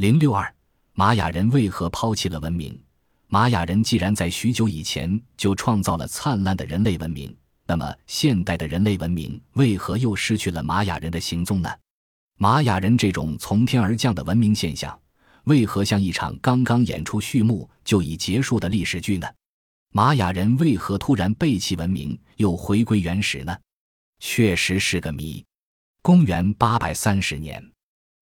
零六二，玛雅人为何抛弃了文明？玛雅人既然在许久以前就创造了灿烂的人类文明，那么现代的人类文明为何又失去了玛雅人的行踪呢？玛雅人这种从天而降的文明现象，为何像一场刚刚演出序幕就已结束的历史剧呢？玛雅人为何突然背弃文明，又回归原始呢？确实是个谜。公元八百三十年，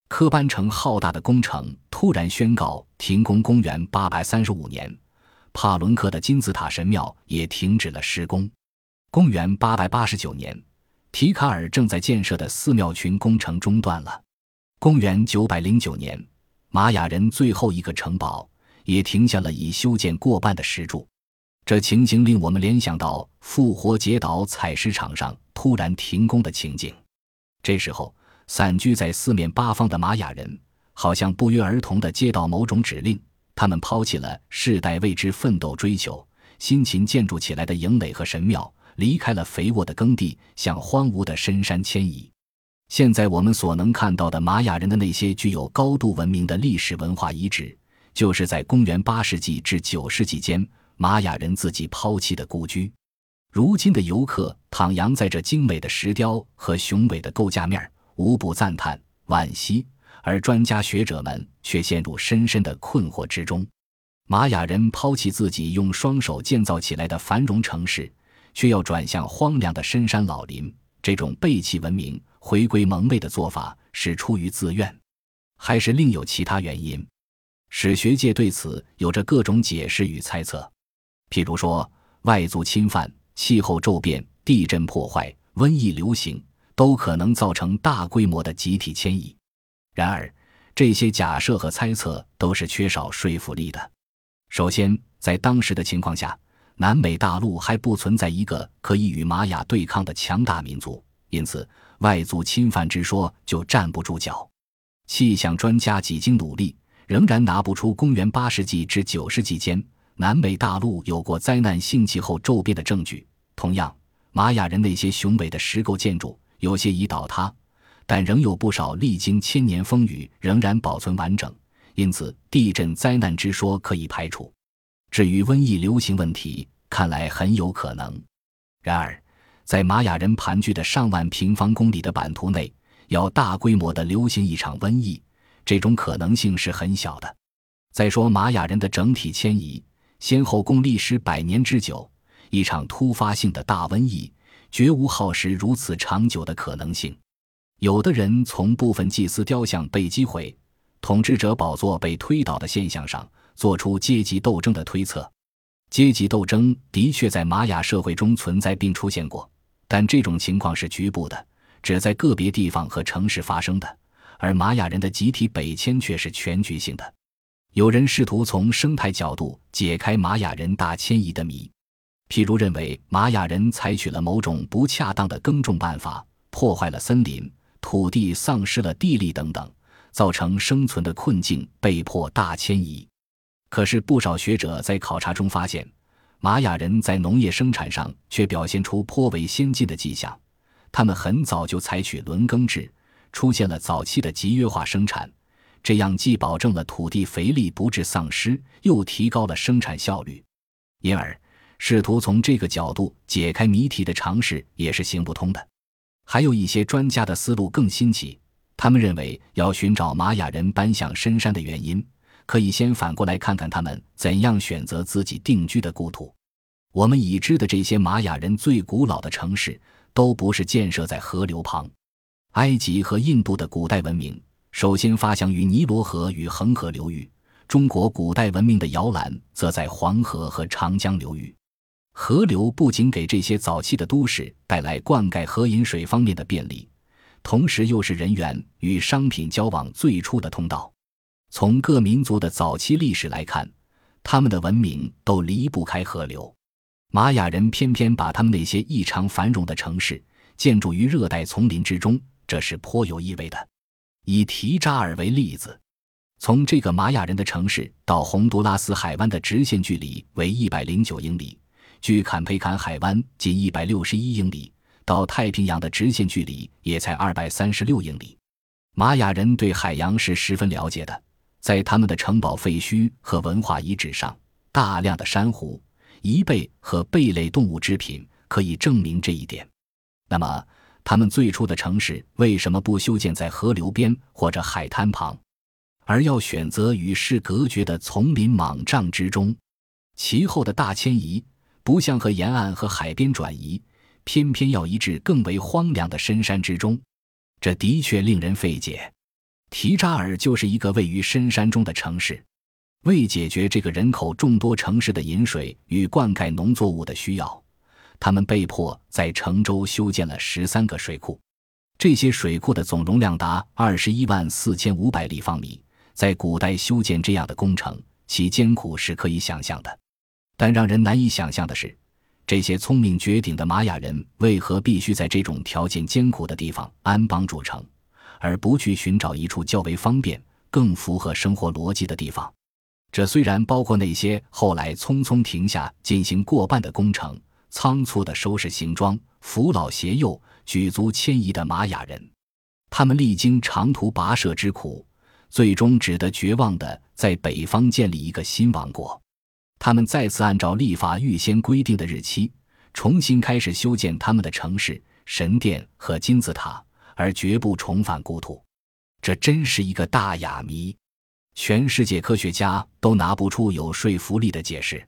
科班城浩大的工程突然宣告停工。公元八百三十五年，帕伦克的金字塔神庙也停止了施工。公元八百八十九年，提卡尔正在建设的寺庙群工程中断了。公元九百零九年，玛雅人最后一个城堡也停下了已修建过半的石柱。这情形令我们联想到复活节岛采石场上突然停工的情景。这时候，散居在四面八方的玛雅人好像不约而同地接到某种指令，他们抛弃了世代为之奋斗追求、辛勤建筑起来的营垒和神庙，离开了肥沃的耕地，向荒芜的深山迁移。现在我们所能看到的玛雅人的那些具有高度文明的历史文化遗址，就是在公元八世纪至九世纪间。玛雅人自己抛弃的故居，如今的游客徜徉在这精美的石雕和雄伟的构架面儿，无不赞叹惋惜；而专家学者们却陷入深深的困惑之中。玛雅人抛弃自己用双手建造起来的繁荣城市，却要转向荒凉的深山老林。这种背弃文明、回归蒙昧的做法，是出于自愿，还是另有其他原因？史学界对此有着各种解释与猜测。譬如说，外族侵犯、气候骤变、地震破坏、瘟疫流行，都可能造成大规模的集体迁移。然而，这些假设和猜测都是缺少说服力的。首先，在当时的情况下，南美大陆还不存在一个可以与玛雅对抗的强大民族，因此外族侵犯之说就站不住脚。气象专家几经努力，仍然拿不出公元八世纪至九世纪间。南美大陆有过灾难性气候骤变的证据。同样，玛雅人那些雄伟的石构建筑有些已倒塌，但仍有不少历经千年风雨仍然保存完整。因此，地震灾难之说可以排除。至于瘟疫流行问题，看来很有可能。然而，在玛雅人盘踞的上万平方公里的版图内，要大规模的流行一场瘟疫，这种可能性是很小的。再说，玛雅人的整体迁移。先后共历时百年之久，一场突发性的大瘟疫绝无耗时如此长久的可能性。有的人从部分祭司雕像被击毁、统治者宝座被推倒的现象上，做出阶级斗争的推测。阶级斗争的确在玛雅社会中存在并出现过，但这种情况是局部的，只在个别地方和城市发生的；而玛雅人的集体北迁却是全局性的。有人试图从生态角度解开玛雅人大迁移的谜，譬如认为玛雅人采取了某种不恰当的耕种办法，破坏了森林，土地丧失了地力等等，造成生存的困境，被迫大迁移。可是不少学者在考察中发现，玛雅人在农业生产上却表现出颇为先进的迹象，他们很早就采取轮耕制，出现了早期的集约化生产。这样既保证了土地肥力不致丧失，又提高了生产效率，因而试图从这个角度解开谜题的尝试也是行不通的。还有一些专家的思路更新奇，他们认为要寻找玛雅人搬向深山的原因，可以先反过来看看他们怎样选择自己定居的故土。我们已知的这些玛雅人最古老的城市都不是建设在河流旁，埃及和印度的古代文明。首先发祥于尼罗河与恒河流域，中国古代文明的摇篮则在黄河和长江流域。河流不仅给这些早期的都市带来灌溉和饮水方面的便利，同时又是人员与商品交往最初的通道。从各民族的早期历史来看，他们的文明都离不开河流。玛雅人偏偏把他们那些异常繁荣的城市建筑于热带丛林之中，这是颇有意味的。以提扎尔为例子，从这个玛雅人的城市到洪都拉斯海湾的直线距离为一百零九英里，距坎培坎海湾仅一百六十一英里；到太平洋的直线距离也才二百三十六英里。玛雅人对海洋是十分了解的，在他们的城堡废墟和文化遗址上，大量的珊瑚、贻贝和贝类动物制品可以证明这一点。那么，他们最初的城市为什么不修建在河流边或者海滩旁，而要选择与世隔绝的丛林莽帐之中？其后的大迁移不像和沿岸和海边转移，偏偏要移至更为荒凉的深山之中，这的确令人费解。提扎尔就是一个位于深山中的城市，为解决这个人口众多城市的饮水与灌溉农作物的需要。他们被迫在城周修建了十三个水库，这些水库的总容量达二十一万四千五百立方米。在古代修建这样的工程，其艰苦是可以想象的。但让人难以想象的是，这些聪明绝顶的玛雅人为何必须在这种条件艰苦的地方安邦筑城，而不去寻找一处较为方便、更符合生活逻辑的地方？这虽然包括那些后来匆匆停下进行过半的工程。仓促的收拾行装，扶老携幼，举足迁移的玛雅人，他们历经长途跋涉之苦，最终只得绝望地在北方建立一个新王国。他们再次按照立法预先规定的日期，重新开始修建他们的城市、神殿和金字塔，而绝不重返故土。这真是一个大哑谜，全世界科学家都拿不出有说服力的解释。